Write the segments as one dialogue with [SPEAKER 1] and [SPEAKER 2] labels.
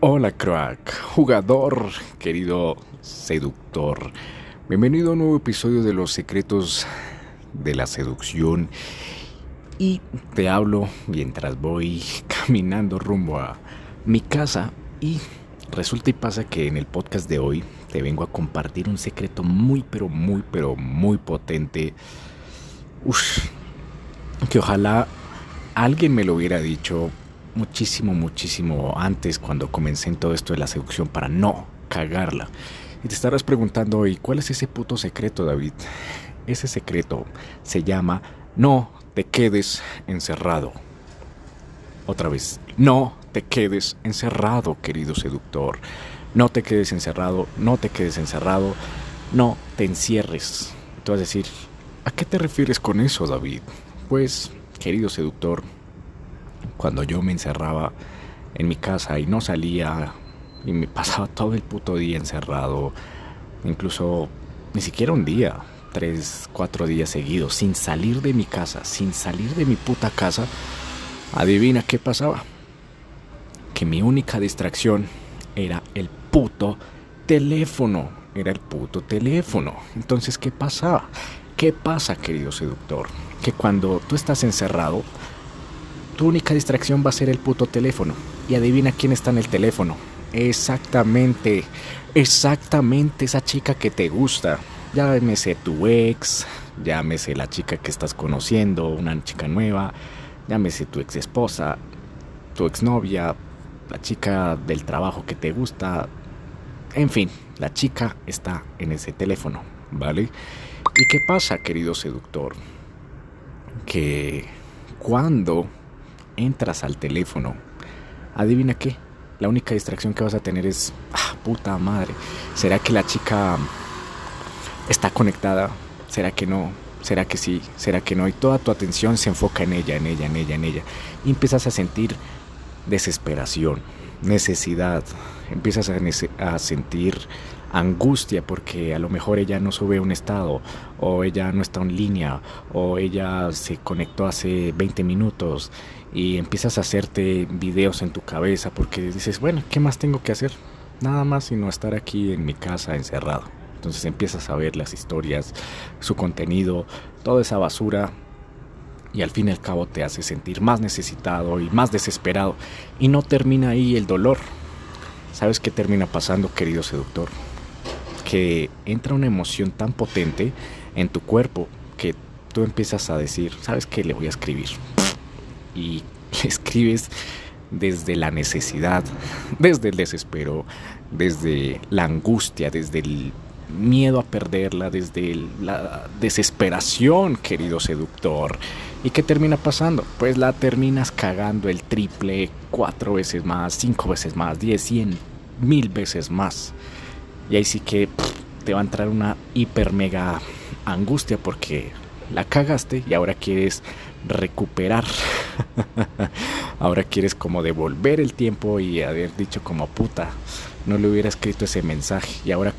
[SPEAKER 1] Hola crack, jugador, querido seductor. Bienvenido a un nuevo episodio de Los Secretos de la Seducción. Y te hablo mientras voy caminando rumbo a mi casa. Y resulta y pasa que en el podcast de hoy te vengo a compartir un secreto muy, pero muy, pero muy potente. Uf, que ojalá alguien me lo hubiera dicho muchísimo, muchísimo antes cuando comencé en todo esto de la seducción para no cagarla. Y te estarás preguntando hoy, ¿cuál es ese puto secreto, David? Ese secreto se llama no te quedes encerrado. Otra vez, no te quedes encerrado, querido seductor. No te quedes encerrado, no te quedes encerrado, no te encierres. Tú vas a decir, ¿a qué te refieres con eso, David? Pues, querido seductor, cuando yo me encerraba en mi casa y no salía y me pasaba todo el puto día encerrado, incluso ni siquiera un día, tres, cuatro días seguidos, sin salir de mi casa, sin salir de mi puta casa, adivina qué pasaba. Que mi única distracción era el puto teléfono, era el puto teléfono. Entonces, ¿qué pasaba? ¿Qué pasa, querido seductor? Que cuando tú estás encerrado, tu única distracción va a ser el puto teléfono. Y adivina quién está en el teléfono. Exactamente, exactamente esa chica que te gusta. Llámese tu ex, llámese la chica que estás conociendo, una chica nueva, llámese tu ex esposa, tu exnovia, la chica del trabajo que te gusta. En fin, la chica está en ese teléfono, ¿vale? ¿Y qué pasa, querido seductor? Que cuando entras al teléfono, adivina qué, la única distracción que vas a tener es, ah, puta madre, ¿será que la chica está conectada? ¿Será que no? ¿Será que sí? ¿Será que no? Y toda tu atención se enfoca en ella, en ella, en ella, en ella. Y empiezas a sentir desesperación, necesidad, empiezas a, a sentir angustia porque a lo mejor ella no sube un estado o ella no está en línea o ella se conectó hace 20 minutos y empiezas a hacerte videos en tu cabeza porque dices, bueno, ¿qué más tengo que hacer? Nada más sino estar aquí en mi casa encerrado. Entonces empiezas a ver las historias, su contenido, toda esa basura y al fin y al cabo te hace sentir más necesitado y más desesperado y no termina ahí el dolor. ¿Sabes qué termina pasando, querido seductor? Que entra una emoción tan potente en tu cuerpo que tú empiezas a decir, ¿sabes qué? Le voy a escribir y escribes desde la necesidad, desde el desespero, desde la angustia, desde el miedo a perderla, desde la desesperación, querido seductor. ¿Y qué termina pasando? Pues la terminas cagando el triple, cuatro veces más, cinco veces más, diez, cien, mil veces más. Y ahí sí que te va a entrar una hiper mega angustia porque la cagaste y ahora quieres recuperar. ahora quieres como devolver el tiempo y haber dicho como puta, no le hubiera escrito ese mensaje y ahora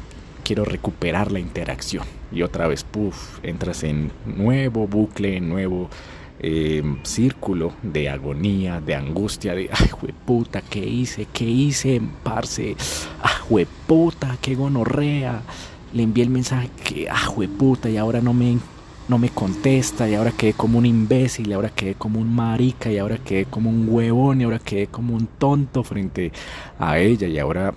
[SPEAKER 1] quiero recuperar la interacción. Y otra vez, puff, entras en nuevo bucle, nuevo eh, círculo de agonía, de angustia, de, ay, puta, ¿qué hice? ¿Qué hice, parce? Ay, puta, qué gonorrea. Le envié el mensaje que, ay, puta, y ahora no me no me contesta y ahora quedé como un imbécil y ahora quedé como un marica y ahora quedé como un huevón y ahora quedé como un tonto frente a ella y ahora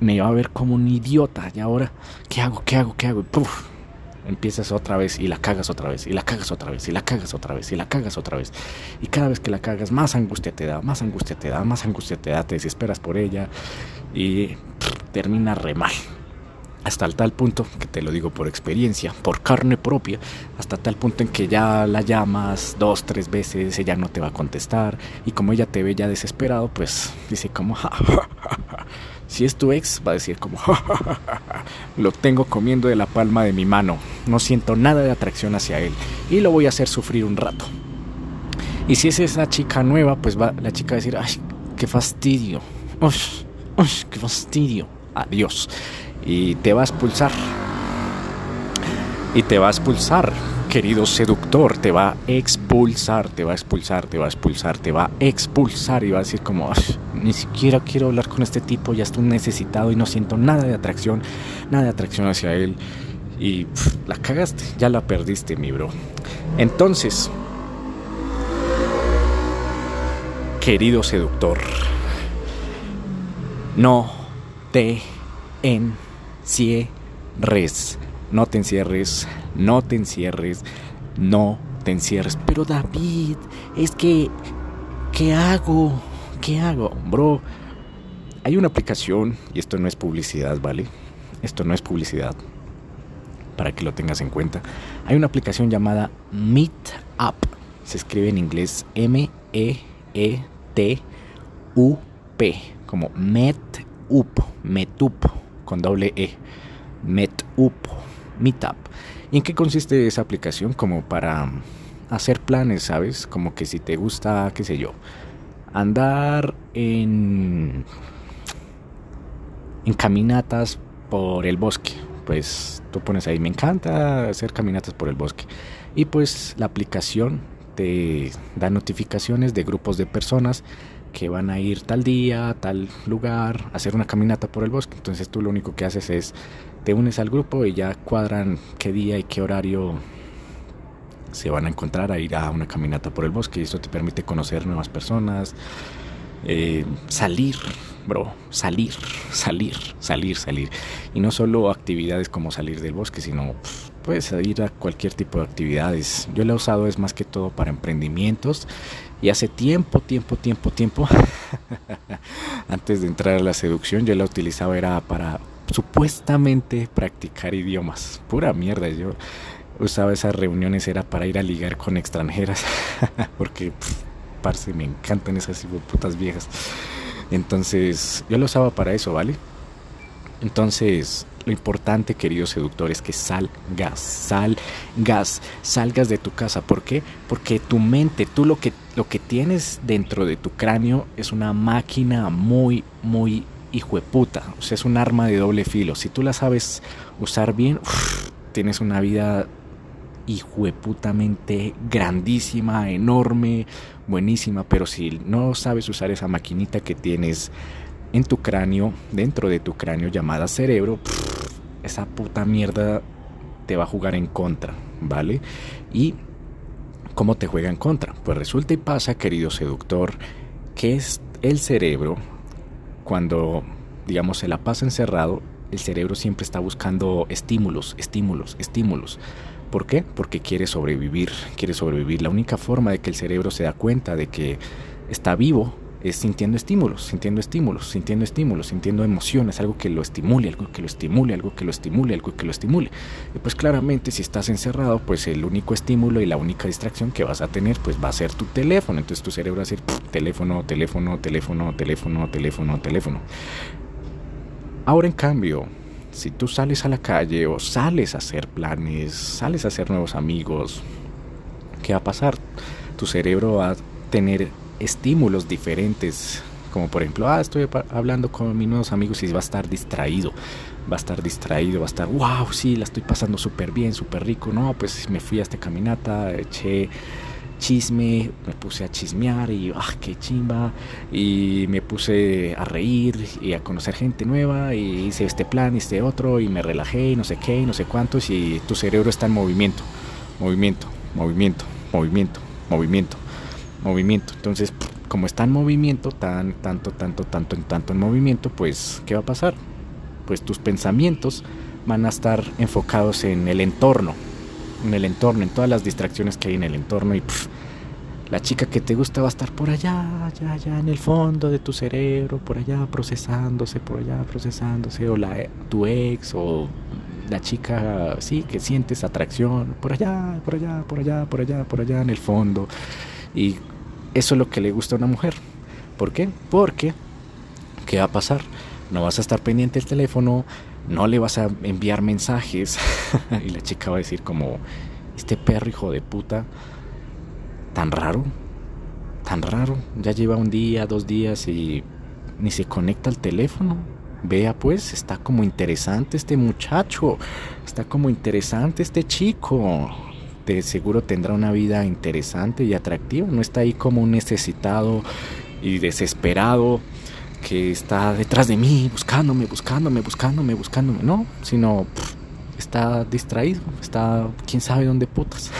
[SPEAKER 1] me iba a ver como un idiota y ahora ¿qué hago? ¿qué hago? ¿qué hago? empiezas otra vez y la cagas otra vez y la cagas otra vez y la cagas otra vez y la cagas otra vez y cada vez que la cagas más angustia te da, más angustia te da, más angustia te da, te desesperas por ella y termina re mal hasta tal punto, que te lo digo por experiencia, por carne propia, hasta tal punto en que ya la llamas dos, tres veces, ella no te va a contestar y como ella te ve ya desesperado, pues dice como, si es tu ex, va a decir como, lo tengo comiendo de la palma de mi mano, no siento nada de atracción hacia él y lo voy a hacer sufrir un rato. Y si es esa chica nueva, pues va la chica a decir, ay, qué fastidio, uy, qué fastidio, adiós y te va a expulsar. Y te va a expulsar, querido seductor, te va a expulsar te va a expulsar, te va a expulsar, te va a expulsar y va a decir como, ni siquiera quiero hablar con este tipo, ya estoy necesitado y no siento nada de atracción, nada de atracción hacia él. Y la cagaste, ya la perdiste, mi bro. Entonces, querido seductor, no te encierres, no te encierres, no te encierres, no te encierres. Pero David, es que, ¿qué hago? ¿Qué hago? Bro, hay una aplicación, y esto no es publicidad, ¿vale? Esto no es publicidad, para que lo tengas en cuenta. Hay una aplicación llamada Meetup. Se escribe en inglés M-E-E-T-U-P, como Meetup, Meetup, con doble E. Meetup, Meetup. ¿Y en qué consiste esa aplicación? Como para hacer planes, ¿sabes? Como que si te gusta, qué sé yo, andar en, en caminatas por el bosque. Pues tú pones ahí, me encanta hacer caminatas por el bosque. Y pues la aplicación te da notificaciones de grupos de personas que van a ir tal día, tal lugar, hacer una caminata por el bosque. Entonces tú lo único que haces es te unes al grupo y ya cuadran qué día y qué horario se van a encontrar a ir a una caminata por el bosque y eso te permite conocer nuevas personas, eh, salir, bro, salir, salir, salir, salir. Y no solo actividades como salir del bosque, sino puedes ir a cualquier tipo de actividades. Yo la he usado es más que todo para emprendimientos y hace tiempo, tiempo, tiempo, tiempo, antes de entrar a la seducción, yo la utilizaba era para supuestamente practicar idiomas. Pura mierda, yo usaba esas reuniones era para ir a ligar con extranjeras, porque, parce, me encantan esas putas viejas. Entonces, yo lo usaba para eso, ¿vale? Entonces, lo importante, querido seductor, es que salgas, salgas, salgas de tu casa. ¿Por qué? Porque tu mente, tú lo que, lo que tienes dentro de tu cráneo es una máquina muy, muy hijo puta. O sea, es un arma de doble filo. Si tú la sabes usar bien, tienes una vida hijueputamente grandísima, enorme, buenísima, pero si no sabes usar esa maquinita que tienes en tu cráneo, dentro de tu cráneo llamada cerebro, esa puta mierda te va a jugar en contra, ¿vale? Y ¿cómo te juega en contra? Pues resulta y pasa, querido seductor, que es el cerebro cuando digamos se la pasa encerrado, el cerebro siempre está buscando estímulos, estímulos, estímulos. ¿Por qué? Porque quiere sobrevivir, quiere sobrevivir. La única forma de que el cerebro se da cuenta de que está vivo es sintiendo estímulos, sintiendo estímulos, sintiendo estímulos, sintiendo emociones, algo que lo estimule, algo que lo estimule, algo que lo estimule, algo que lo estimule. Y pues claramente si estás encerrado, pues el único estímulo y la única distracción que vas a tener, pues va a ser tu teléfono. Entonces tu cerebro va a decir teléfono, teléfono, teléfono, teléfono, teléfono, teléfono. Ahora en cambio, si tú sales a la calle o sales a hacer planes, sales a hacer nuevos amigos, ¿qué va a pasar? Tu cerebro va a tener estímulos diferentes, como por ejemplo, ah, estoy hablando con mis nuevos amigos y va a estar distraído, va a estar distraído, va a estar, wow, sí, la estoy pasando súper bien, súper rico, no, pues me fui a esta caminata, eché chisme, me puse a chismear y ah, qué chimba, y me puse a reír y a conocer gente nueva y hice este plan, este otro y me relajé y no sé qué y no sé cuántos y tu cerebro está en movimiento, movimiento, movimiento, movimiento, movimiento, movimiento. Entonces, como está en movimiento, tan, tanto, tanto, tanto, en tanto en movimiento, pues, ¿qué va a pasar? Pues tus pensamientos van a estar enfocados en el entorno, en el entorno, en todas las distracciones que hay en el entorno y la chica que te gusta va a estar por allá, allá, allá en el fondo de tu cerebro, por allá procesándose, por allá procesándose, o la, tu ex, o la chica, sí, que sientes atracción, por allá, por allá, por allá, por allá, por allá en el fondo. Y eso es lo que le gusta a una mujer. ¿Por qué? Porque, ¿qué va a pasar? No vas a estar pendiente del teléfono, no le vas a enviar mensajes y la chica va a decir como, este perro hijo de puta, tan raro, tan raro, ya lleva un día, dos días y ni se conecta al teléfono. Vea pues, está como interesante este muchacho, está como interesante este chico. De seguro tendrá una vida interesante y atractiva. No está ahí como un necesitado y desesperado que está detrás de mí, buscándome, buscándome, buscándome, buscándome. No, sino está distraído, está quién sabe dónde putas.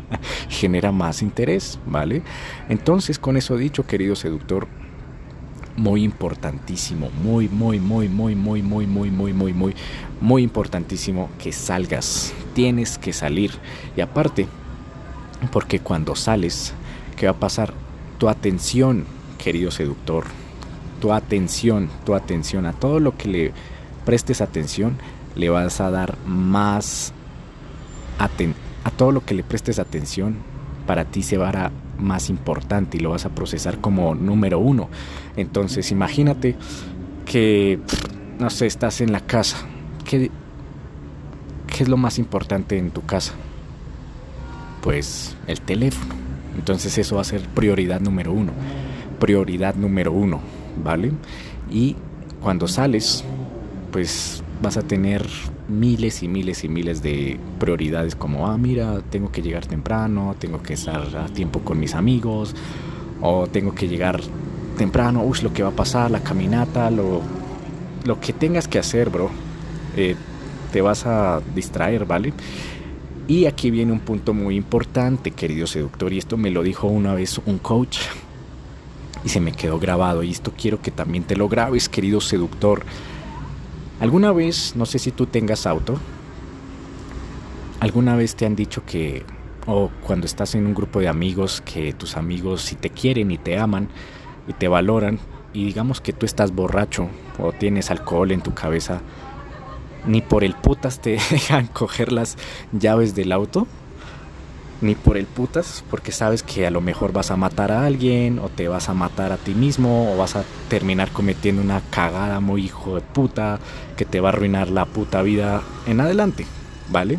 [SPEAKER 1] Genera más interés, ¿vale? Entonces, con eso dicho, querido seductor, muy importantísimo, muy, muy, muy, muy, muy, muy, muy, muy, muy, muy, muy importantísimo que salgas. Tienes que salir. Y aparte, porque cuando sales, ¿qué va a pasar? Tu atención, querido seductor, tu atención, tu atención a todo lo que le prestes atención, le vas a dar más a todo lo que le prestes atención, para ti se va a más importante y lo vas a procesar como número uno. Entonces imagínate que, no sé, estás en la casa. ¿Qué, ¿Qué es lo más importante en tu casa? Pues el teléfono. Entonces eso va a ser prioridad número uno. Prioridad número uno, ¿vale? Y cuando sales, pues vas a tener miles y miles y miles de prioridades como, ah, mira, tengo que llegar temprano, tengo que estar a tiempo con mis amigos, o tengo que llegar temprano, uy, lo que va a pasar, la caminata, lo, lo que tengas que hacer, bro, eh, te vas a distraer, ¿vale? Y aquí viene un punto muy importante, querido seductor, y esto me lo dijo una vez un coach, y se me quedó grabado, y esto quiero que también te lo grabes, querido seductor. ¿Alguna vez, no sé si tú tengas auto, alguna vez te han dicho que, o cuando estás en un grupo de amigos, que tus amigos si te quieren y te aman y te valoran, y digamos que tú estás borracho o tienes alcohol en tu cabeza, ni por el putas te dejan coger las llaves del auto? Ni por el putas, porque sabes que a lo mejor vas a matar a alguien, o te vas a matar a ti mismo, o vas a terminar cometiendo una cagada muy hijo de puta, que te va a arruinar la puta vida en adelante, ¿vale?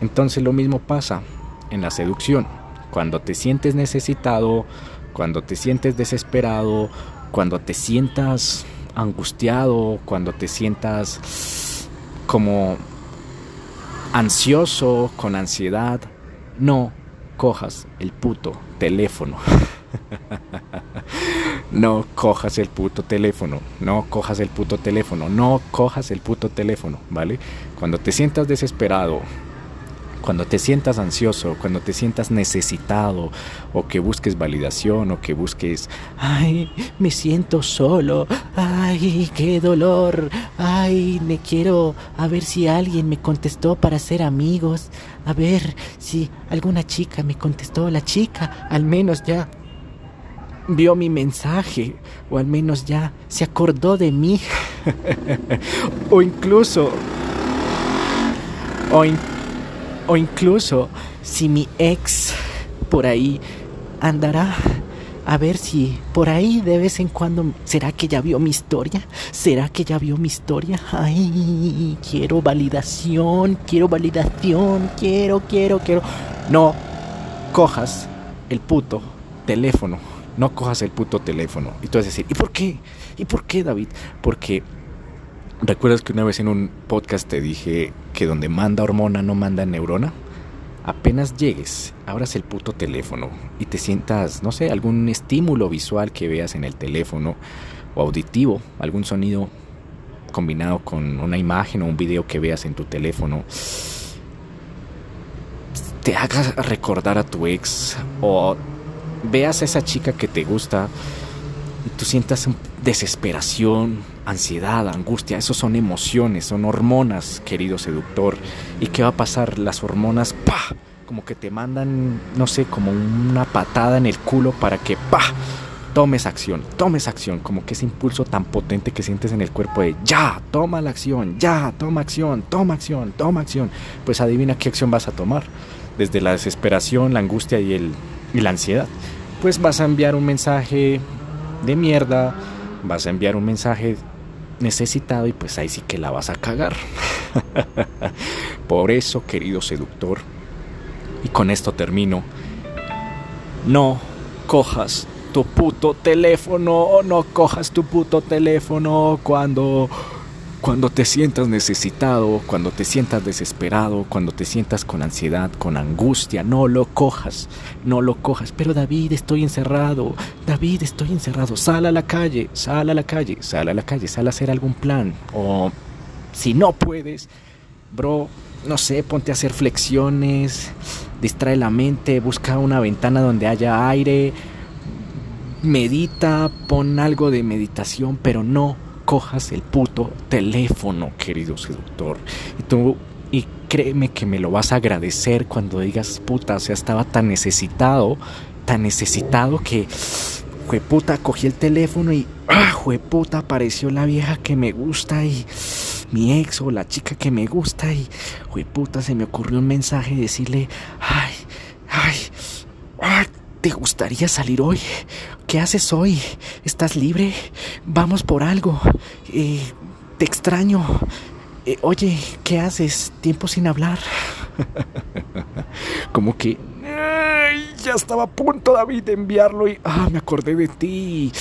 [SPEAKER 1] Entonces lo mismo pasa en la seducción. Cuando te sientes necesitado, cuando te sientes desesperado, cuando te sientas angustiado, cuando te sientas como ansioso, con ansiedad, no cojas el puto teléfono. no cojas el puto teléfono. No cojas el puto teléfono. No cojas el puto teléfono, ¿vale? Cuando te sientas desesperado, cuando te sientas ansioso, cuando te sientas necesitado o que busques validación o que busques, ay, me siento solo, ay, qué dolor, ay, me quiero a ver si alguien me contestó para ser amigos, a ver si alguna chica me contestó, la chica al menos ya vio mi mensaje o al menos ya se acordó de mí o incluso o incluso o incluso si mi ex por ahí andará a ver si por ahí de vez en cuando será que ya vio mi historia, será que ya vio mi historia. Ay, quiero validación, quiero validación, quiero, quiero, quiero. No cojas el puto teléfono, no cojas el puto teléfono. Y tú vas a decir, ¿y por qué? ¿Y por qué, David? Porque ¿Recuerdas que una vez en un podcast te dije que donde manda hormona no manda neurona? Apenas llegues, abras el puto teléfono y te sientas, no sé, algún estímulo visual que veas en el teléfono o auditivo, algún sonido combinado con una imagen o un video que veas en tu teléfono, te hagas recordar a tu ex o veas a esa chica que te gusta y tú sientas desesperación, ansiedad, angustia, esos son emociones, son hormonas, querido seductor. ¿Y qué va a pasar? Las hormonas, pa, como que te mandan, no sé, como una patada en el culo para que, pa, tomes acción, tomes acción, como que ese impulso tan potente que sientes en el cuerpo de ya, toma la acción, ya, toma acción, toma acción, toma acción. Pues adivina qué acción vas a tomar. Desde la desesperación, la angustia y, el, y la ansiedad. Pues vas a enviar un mensaje de mierda, vas a enviar un mensaje necesitado y pues ahí sí que la vas a cagar. Por eso, querido seductor, y con esto termino, no cojas tu puto teléfono, no cojas tu puto teléfono cuando Cuando te sientas necesitado, cuando te sientas desesperado, cuando te sientas con ansiedad, con angustia, no lo cojas, no lo cojas. Pero David, estoy encerrado, David, estoy encerrado, sal a la calle, sal a la calle, sal a la calle, sal a hacer algún plan. O si no puedes, bro, no sé, ponte a hacer flexiones, distrae la mente, busca una ventana donde haya aire, medita, pon algo de meditación, pero no cojas el puto teléfono, querido seductor. Y tú, y créeme que me lo vas a agradecer cuando digas, puta, o sea, estaba tan necesitado, tan necesitado que, puta, cogí el teléfono y, ah, puta, apareció la vieja que me gusta y mi ex o la chica que me gusta y, puta, se me ocurrió un mensaje decirle, ay, ay, ay, ¿te gustaría salir hoy? ¿Qué haces hoy? ¿Estás libre? Vamos por algo. Eh, te extraño. Eh, oye, ¿qué haces? Tiempo sin hablar. Como que... ya estaba a punto, David, de enviarlo y... Ah, me acordé de ti.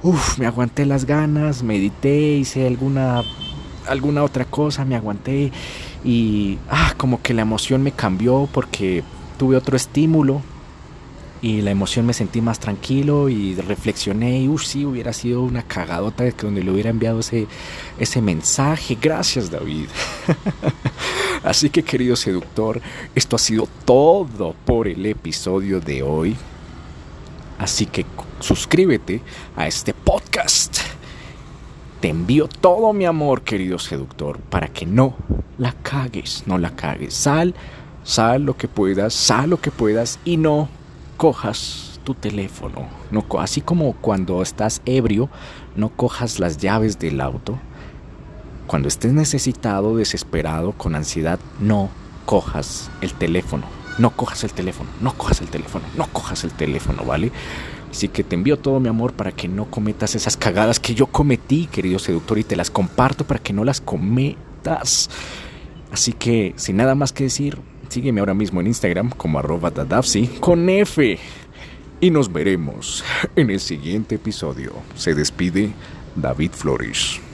[SPEAKER 1] Uf, me aguanté las ganas, medité, hice alguna... alguna otra cosa, me aguanté y... Ah, como que la emoción me cambió porque tuve otro estímulo y la emoción me sentí más tranquilo y reflexioné y uff, sí, hubiera sido una cagadota donde le hubiera enviado ese, ese mensaje. Gracias David. Así que querido seductor, esto ha sido todo por el episodio de hoy. Así que suscríbete a este podcast. Te envío todo mi amor, querido seductor, para que no la cagues, no la cagues. Sal, sal lo que puedas, sal lo que puedas y no cojas tu teléfono. No, así como cuando estás ebrio, no cojas las llaves del auto. Cuando estés necesitado, desesperado, con ansiedad, no cojas el teléfono. No cojas el teléfono, no cojas el teléfono, no cojas el teléfono, ¿vale? Así que te envío todo mi amor para que no cometas esas cagadas que yo cometí, querido seductor, y te las comparto para que no las cometas. Así que, sin nada más que decir, Sígueme ahora mismo en Instagram como arroba dadafsi con F. Y nos veremos en el siguiente episodio. Se despide David Flores.